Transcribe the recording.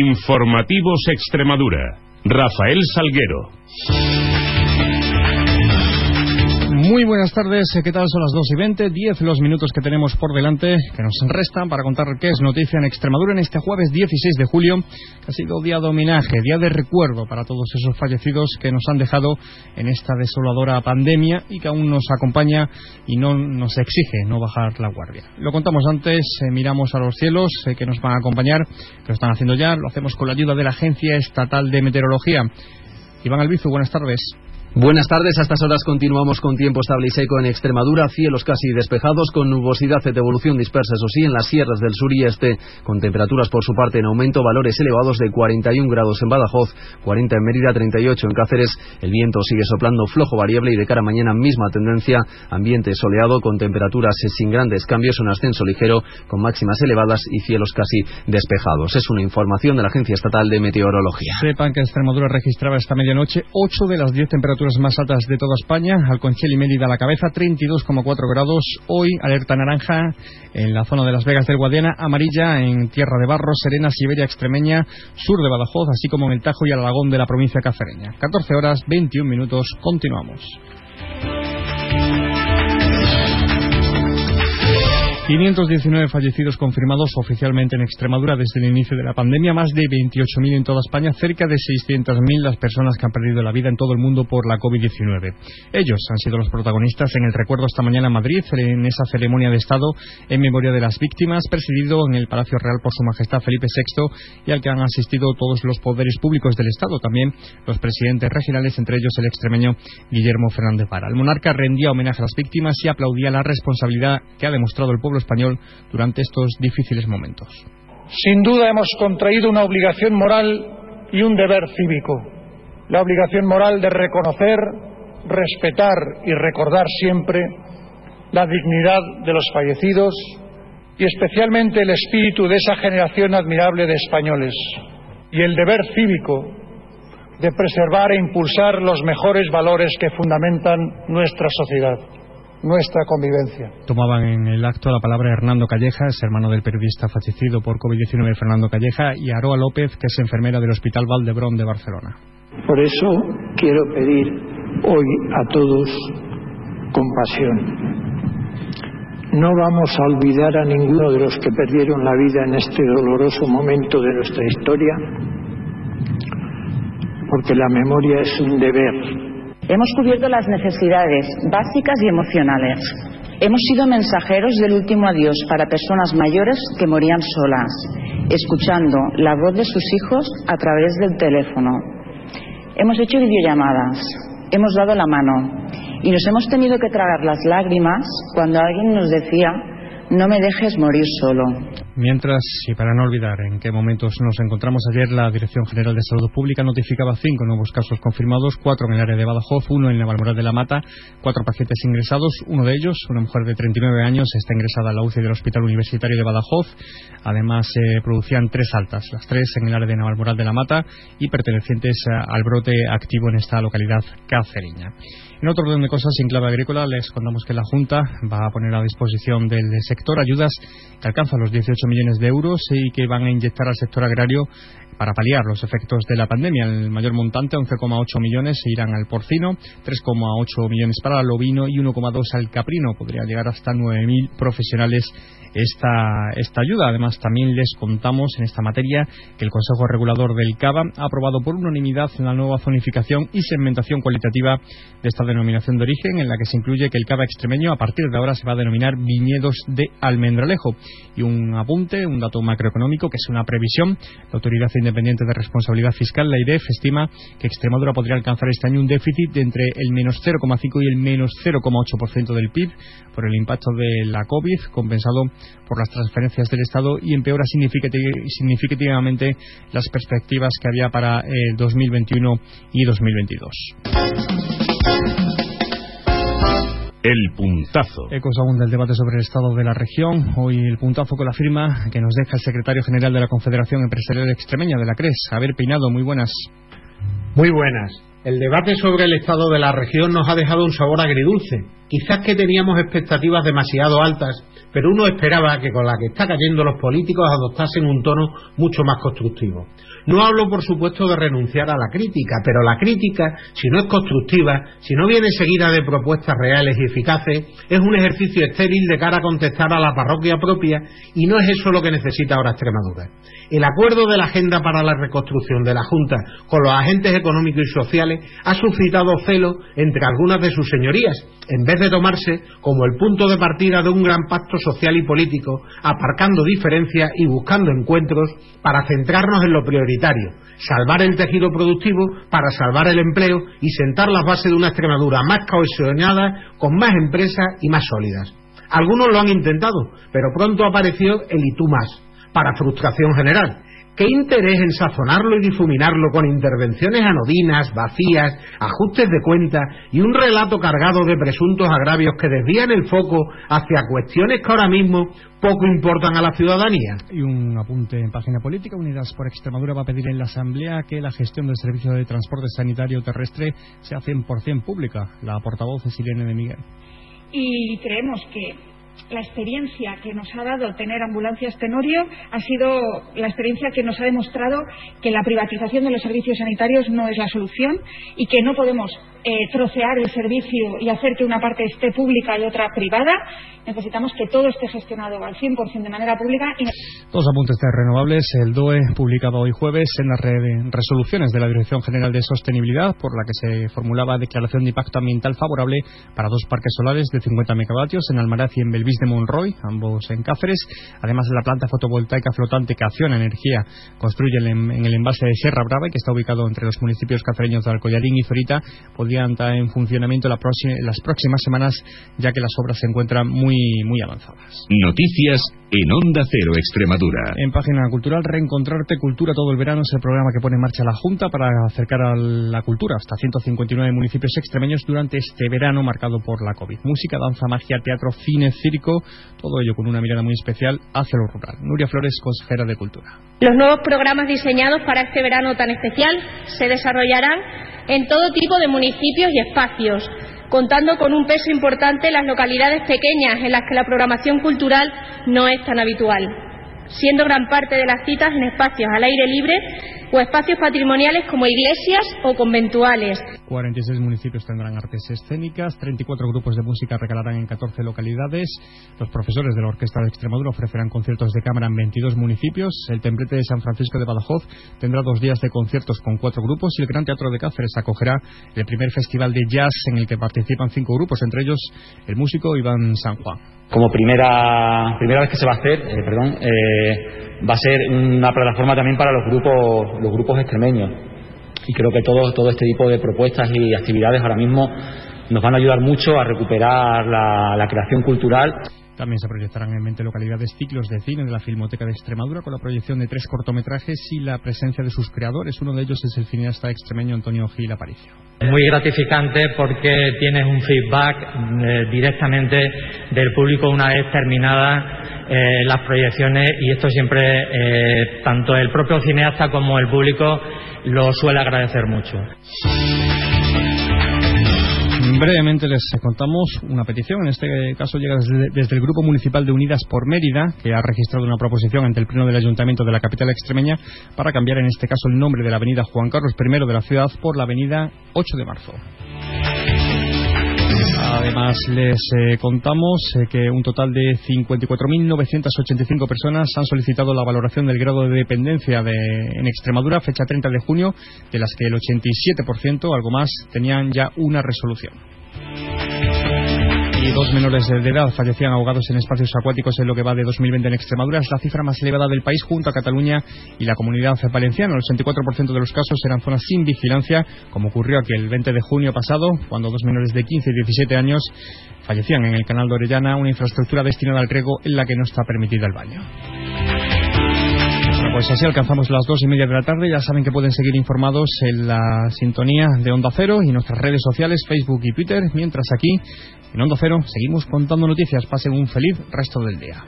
Informativos Extremadura. Rafael Salguero. Muy buenas tardes, ¿qué tal? Son las 2 y 20, 10 los minutos que tenemos por delante, que nos restan para contar qué es noticia en Extremadura en este jueves 16 de julio, que ha sido día de homenaje, día de recuerdo para todos esos fallecidos que nos han dejado en esta desoladora pandemia y que aún nos acompaña y no nos exige no bajar la guardia. Lo contamos antes, eh, miramos a los cielos eh, que nos van a acompañar, que lo están haciendo ya, lo hacemos con la ayuda de la Agencia Estatal de Meteorología. Iván Albizu, buenas tardes. Buenas tardes, a estas horas continuamos con tiempo estable y seco en Extremadura, cielos casi despejados, con nubosidad de evolución dispersa, eso sí, en las sierras del sur y este, con temperaturas por su parte en aumento, valores elevados de 41 grados en Badajoz, 40 en Mérida, 38 en Cáceres, el viento sigue soplando flojo variable y de cara a mañana misma tendencia, ambiente soleado con temperaturas sin grandes cambios, un ascenso ligero con máximas elevadas y cielos casi despejados. Es una información de la Agencia Estatal de Meteorología. Sepan que Extremadura registraba esta medianoche 8 de las 10 temperaturas más altas de toda España, Alconchel y Mérida a la cabeza, 32,4 grados. Hoy, alerta naranja en la zona de Las Vegas del Guadiana, amarilla en Tierra de Barro, Serena, Siberia extremeña, sur de Badajoz, así como en el Tajo y Alagón de la provincia cacereña. 14 horas, 21 minutos, continuamos. 519 fallecidos confirmados oficialmente en Extremadura desde el inicio de la pandemia, más de 28.000 en toda España, cerca de 600.000 las personas que han perdido la vida en todo el mundo por la COVID-19. Ellos han sido los protagonistas en el recuerdo esta mañana en Madrid, en esa ceremonia de Estado en memoria de las víctimas, presidido en el Palacio Real por Su Majestad Felipe VI y al que han asistido todos los poderes públicos del Estado, también los presidentes regionales, entre ellos el extremeño Guillermo Fernández Vara. El monarca rendía homenaje a las víctimas y aplaudía la responsabilidad que ha demostrado el pueblo español durante estos difíciles momentos. Sin duda hemos contraído una obligación moral y un deber cívico. La obligación moral de reconocer, respetar y recordar siempre la dignidad de los fallecidos y especialmente el espíritu de esa generación admirable de españoles. Y el deber cívico de preservar e impulsar los mejores valores que fundamentan nuestra sociedad nuestra convivencia. Tomaban en el acto la palabra Hernando Calleja, es hermano del periodista fallecido por COVID-19 Fernando Calleja, y Aroa López, que es enfermera del Hospital Valdebrón de Barcelona. Por eso quiero pedir hoy a todos compasión. No vamos a olvidar a ninguno de los que perdieron la vida en este doloroso momento de nuestra historia, porque la memoria es un deber Hemos cubierto las necesidades básicas y emocionales. Hemos sido mensajeros del último adiós para personas mayores que morían solas, escuchando la voz de sus hijos a través del teléfono. Hemos hecho videollamadas, hemos dado la mano y nos hemos tenido que tragar las lágrimas cuando alguien nos decía no me dejes morir solo. Mientras, y para no olvidar en qué momentos nos encontramos ayer, la Dirección General de Salud Pública notificaba cinco nuevos casos confirmados, cuatro en el área de Badajoz, uno en la Valmoral de la Mata, cuatro pacientes ingresados, uno de ellos, una mujer de 39 años, está ingresada a la UCI del Hospital Universitario de Badajoz. Además, se producían tres altas, las tres en el área de Navalmoral de la Mata y pertenecientes al brote activo en esta localidad cacereña. En otro orden de cosas, en clave agrícola, les contamos que la Junta va a poner a disposición del sector ayudas que alcanzan los 18 millones de euros y que van a inyectar al sector agrario para paliar los efectos de la pandemia. El mayor montante, 11,8 millones, se irán al porcino, 3,8 millones para el ovino y 1,2 al caprino. Podría llegar hasta 9.000 profesionales esta, esta ayuda. Además, también les contamos en esta materia que el Consejo Regulador del CABA ha aprobado por unanimidad la nueva zonificación y segmentación cualitativa de esta denominación de origen, en la que se incluye que el CABA extremeño a partir de ahora se va a denominar viñedos de almendralejo. Y un apunte, un dato macroeconómico, que es una previsión. La Autoridad Independiente de Responsabilidad Fiscal, la IDEF, estima que Extremadura podría alcanzar este año un déficit de entre el menos 0,5 y el menos 0,8% del PIB por el impacto de la COVID, compensado por las transferencias del Estado y empeora significativamente las perspectivas que había para el 2021 y 2022. El puntazo. Ecos aún del debate sobre el estado de la región. Hoy el puntazo con la firma que nos deja el secretario general de la Confederación Empresarial Extremeña de la CRES, Javier Peinado. Muy buenas. Muy buenas. El debate sobre el estado de la región nos ha dejado un sabor agridulce. Quizás que teníamos expectativas demasiado altas pero uno esperaba que con la que está cayendo los políticos adoptasen un tono mucho más constructivo. No hablo, por supuesto, de renunciar a la crítica, pero la crítica, si no es constructiva, si no viene seguida de propuestas reales y eficaces, es un ejercicio estéril de cara a contestar a la parroquia propia y no es eso lo que necesita ahora Extremadura. El acuerdo de la Agenda para la Reconstrucción de la Junta con los agentes económicos y sociales ha suscitado celo entre algunas de sus señorías, en vez de tomarse como el punto de partida de un gran pacto social y político, aparcando diferencias y buscando encuentros para centrarnos en lo prioritario salvar el tejido productivo para salvar el empleo y sentar las bases de una Extremadura más cohesionada, con más empresas y más sólidas. Algunos lo han intentado, pero pronto apareció el y tú más, para frustración general. ¿Qué interés en sazonarlo y difuminarlo con intervenciones anodinas, vacías, ajustes de cuenta y un relato cargado de presuntos agravios que desvían el foco hacia cuestiones que ahora mismo poco importan a la ciudadanía? Y un apunte en página política. Unidas por Extremadura va a pedir en la Asamblea que la gestión del servicio de transporte sanitario terrestre sea 100% pública. La portavoz es Irene de Miguel. Y creemos que la experiencia que nos ha dado tener ambulancias Tenorio ha sido la experiencia que nos ha demostrado que la privatización de los servicios sanitarios no es la solución y que no podemos eh, trocear el servicio y hacer que una parte esté pública y otra privada. Necesitamos que todo esté gestionado al 100% de manera pública. Y... Dos apuntes de renovables. El DOE publicado hoy jueves en las resoluciones de la Dirección General de Sostenibilidad por la que se formulaba declaración de impacto ambiental favorable para dos parques solares de 50 megavatios en Almaraz y en Belvis de Monroy, ambos en Cáceres. Además de la planta fotovoltaica flotante que acciona energía construye en el envase de Sierra Brava que está ubicado entre los municipios cacereños de Alcoyarín y Zorita, podría entrar en funcionamiento las próximas semanas ya que las obras se encuentran muy, muy avanzadas. Noticias en Onda Cero Extremadura. En página cultural, Reencontrarte Cultura todo el verano es el programa que pone en marcha la Junta para acercar a la cultura hasta 159 municipios extremeños durante este verano marcado por la COVID. Música, danza, magia, teatro, cine, circo, todo ello con una mirada muy especial hacia lo rural. Nuria Flores, consejera de Cultura. Los nuevos programas diseñados para este verano tan especial se desarrollarán en todo tipo de municipios y espacios contando con un peso importante en las localidades pequeñas en las que la programación cultural no es tan habitual, siendo gran parte de las citas en espacios al aire libre o espacios patrimoniales como iglesias o conventuales. 46 municipios tendrán artes escénicas, 34 grupos de música recalarán en 14 localidades. Los profesores de la Orquesta de Extremadura ofrecerán conciertos de cámara en 22 municipios. El Templete de San Francisco de Badajoz tendrá dos días de conciertos con cuatro grupos y el Gran Teatro de Cáceres acogerá el primer festival de jazz en el que participan cinco grupos, entre ellos el músico Iván San Juan. Como primera, primera vez que se va a hacer, eh, perdón, eh, va a ser una plataforma también para los grupos, los grupos extremeños y creo que todo, todo este tipo de propuestas y actividades ahora mismo nos van a ayudar mucho a recuperar la, la creación cultural. También se proyectarán en 20 localidades ciclos de cine de la Filmoteca de Extremadura con la proyección de tres cortometrajes y la presencia de sus creadores. Uno de ellos es el cineasta extremeño Antonio Gil Aparicio. Muy gratificante porque tienes un feedback eh, directamente del público una vez terminadas eh, las proyecciones y esto siempre, eh, tanto el propio cineasta como el público lo suele agradecer mucho. Brevemente les contamos una petición, en este caso llega desde, el Grupo Municipal de Unidas por Mérida, que ha registrado una proposición ante el Pleno del Ayuntamiento de la capital extremeña para cambiar en este caso el nombre de la avenida Juan Carlos I de la ciudad por la avenida 8 de marzo. Además, les eh, contamos eh, que un total de 54.985 personas han solicitado la valoración del grado de dependencia de, en Extremadura, fecha 30 de junio, de las que el 87%, algo más, tenían ya una resolución y dos menores de edad fallecían ahogados en espacios acuáticos en lo que va de 2020 en Extremadura. Es la cifra más elevada del país junto a Cataluña y la comunidad valenciana. El 84% de los casos eran zonas sin vigilancia, como ocurrió aquí el 20 de junio pasado, cuando dos menores de 15 y 17 años fallecían en el canal de Orellana, una infraestructura destinada al riego en la que no está permitida el baño. Pues así alcanzamos las dos y media de la tarde. Ya saben que pueden seguir informados en la sintonía de Onda Cero y nuestras redes sociales, Facebook y Twitter. Mientras aquí, en Onda Cero, seguimos contando noticias. Pasen un feliz resto del día.